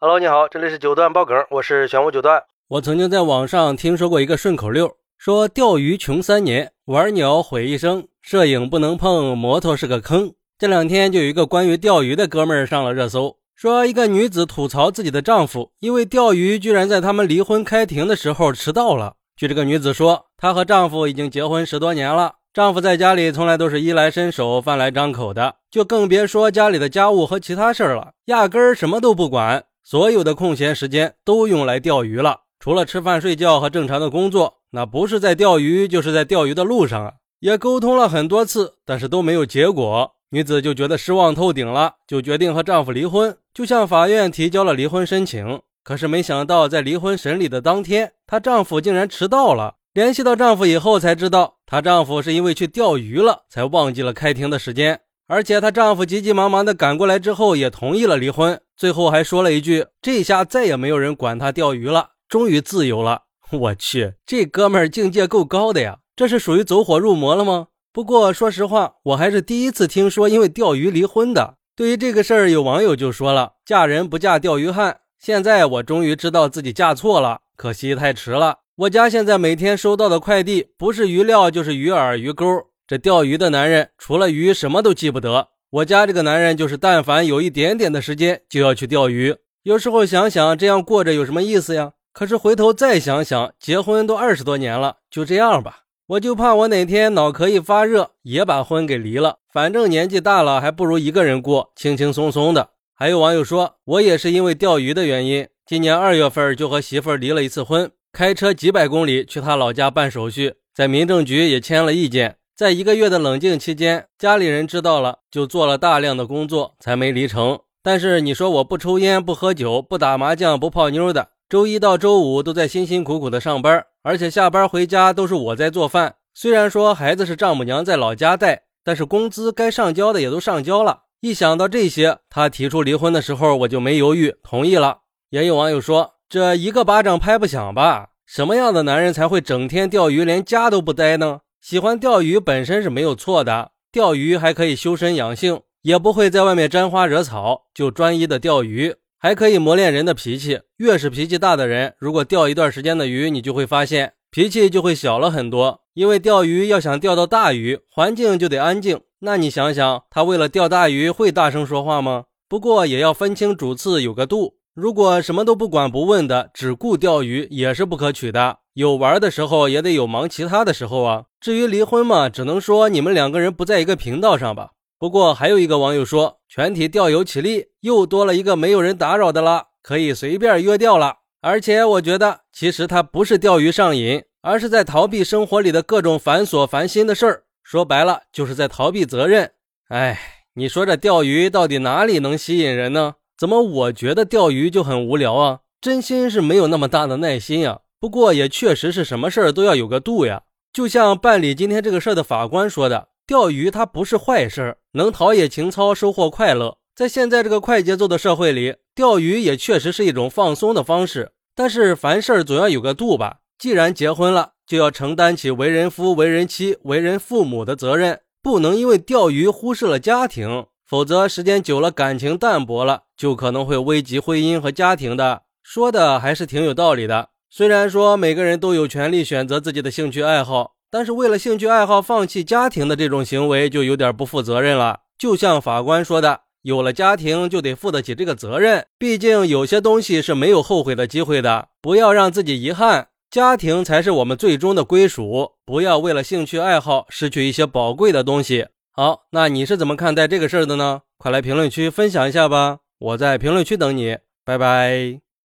Hello，你好，这里是九段爆梗，我是玄武九段。我曾经在网上听说过一个顺口溜，说钓鱼穷三年，玩鸟毁一生，摄影不能碰，摩托是个坑。这两天就有一个关于钓鱼的哥们儿上了热搜，说一个女子吐槽自己的丈夫，因为钓鱼居然在他们离婚开庭的时候迟到了。据这个女子说，她和丈夫已经结婚十多年了，丈夫在家里从来都是衣来伸手、饭来张口的，就更别说家里的家务和其他事儿了，压根儿什么都不管。所有的空闲时间都用来钓鱼了，除了吃饭睡觉和正常的工作，那不是在钓鱼，就是在钓鱼的路上啊。也沟通了很多次，但是都没有结果，女子就觉得失望透顶了，就决定和丈夫离婚，就向法院提交了离婚申请。可是没想到，在离婚审理的当天，她丈夫竟然迟到了。联系到丈夫以后，才知道她丈夫是因为去钓鱼了，才忘记了开庭的时间。而且她丈夫急急忙忙的赶过来之后，也同意了离婚。最后还说了一句：“这下再也没有人管他钓鱼了，终于自由了。”我去，这哥们儿境界够高的呀！这是属于走火入魔了吗？不过说实话，我还是第一次听说因为钓鱼离婚的。对于这个事儿，有网友就说了：“嫁人不嫁钓鱼汉。”现在我终于知道自己嫁错了，可惜太迟了。我家现在每天收到的快递，不是鱼料就是鱼饵、鱼钩。这钓鱼的男人除了鱼什么都记不得。我家这个男人就是，但凡有一点点的时间就要去钓鱼。有时候想想这样过着有什么意思呀？可是回头再想想，结婚都二十多年了，就这样吧。我就怕我哪天脑壳一发热，也把婚给离了。反正年纪大了，还不如一个人过，轻轻松松的。还有网友说，我也是因为钓鱼的原因，今年二月份就和媳妇儿离了一次婚，开车几百公里去他老家办手续，在民政局也签了意见。在一个月的冷静期间，家里人知道了，就做了大量的工作，才没离成。但是你说我不抽烟、不喝酒、不打麻将、不泡妞的，周一到周五都在辛辛苦苦的上班，而且下班回家都是我在做饭。虽然说孩子是丈母娘在老家带，但是工资该上交的也都上交了。一想到这些，他提出离婚的时候，我就没犹豫，同意了。也有网友说，这一个巴掌拍不响吧？什么样的男人才会整天钓鱼，连家都不待呢？喜欢钓鱼本身是没有错的，钓鱼还可以修身养性，也不会在外面沾花惹草，就专一的钓鱼，还可以磨练人的脾气。越是脾气大的人，如果钓一段时间的鱼，你就会发现脾气就会小了很多。因为钓鱼要想钓到大鱼，环境就得安静。那你想想，他为了钓大鱼会大声说话吗？不过也要分清主次，有个度。如果什么都不管不问的，只顾钓鱼，也是不可取的。有玩的时候，也得有忙其他的时候啊。至于离婚嘛，只能说你们两个人不在一个频道上吧。不过还有一个网友说，全体钓友起立，又多了一个没有人打扰的了，可以随便约钓了。而且我觉得，其实他不是钓鱼上瘾，而是在逃避生活里的各种繁琐烦心的事儿。说白了，就是在逃避责任。哎，你说这钓鱼到底哪里能吸引人呢？怎么我觉得钓鱼就很无聊啊？真心是没有那么大的耐心呀。不过也确实是什么事儿都要有个度呀。就像办理今天这个事儿的法官说的，钓鱼它不是坏事儿，能陶冶情操，收获快乐。在现在这个快节奏的社会里，钓鱼也确实是一种放松的方式。但是凡事总要有个度吧。既然结婚了，就要承担起为人夫、为人妻、为人父母的责任，不能因为钓鱼忽视了家庭。否则，时间久了，感情淡薄了，就可能会危及婚姻和家庭的。说的还是挺有道理的。虽然说每个人都有权利选择自己的兴趣爱好，但是为了兴趣爱好放弃家庭的这种行为，就有点不负责任了。就像法官说的，有了家庭就得负得起这个责任。毕竟有些东西是没有后悔的机会的，不要让自己遗憾。家庭才是我们最终的归属，不要为了兴趣爱好失去一些宝贵的东西。好，那你是怎么看待这个事儿的呢？快来评论区分享一下吧，我在评论区等你，拜拜。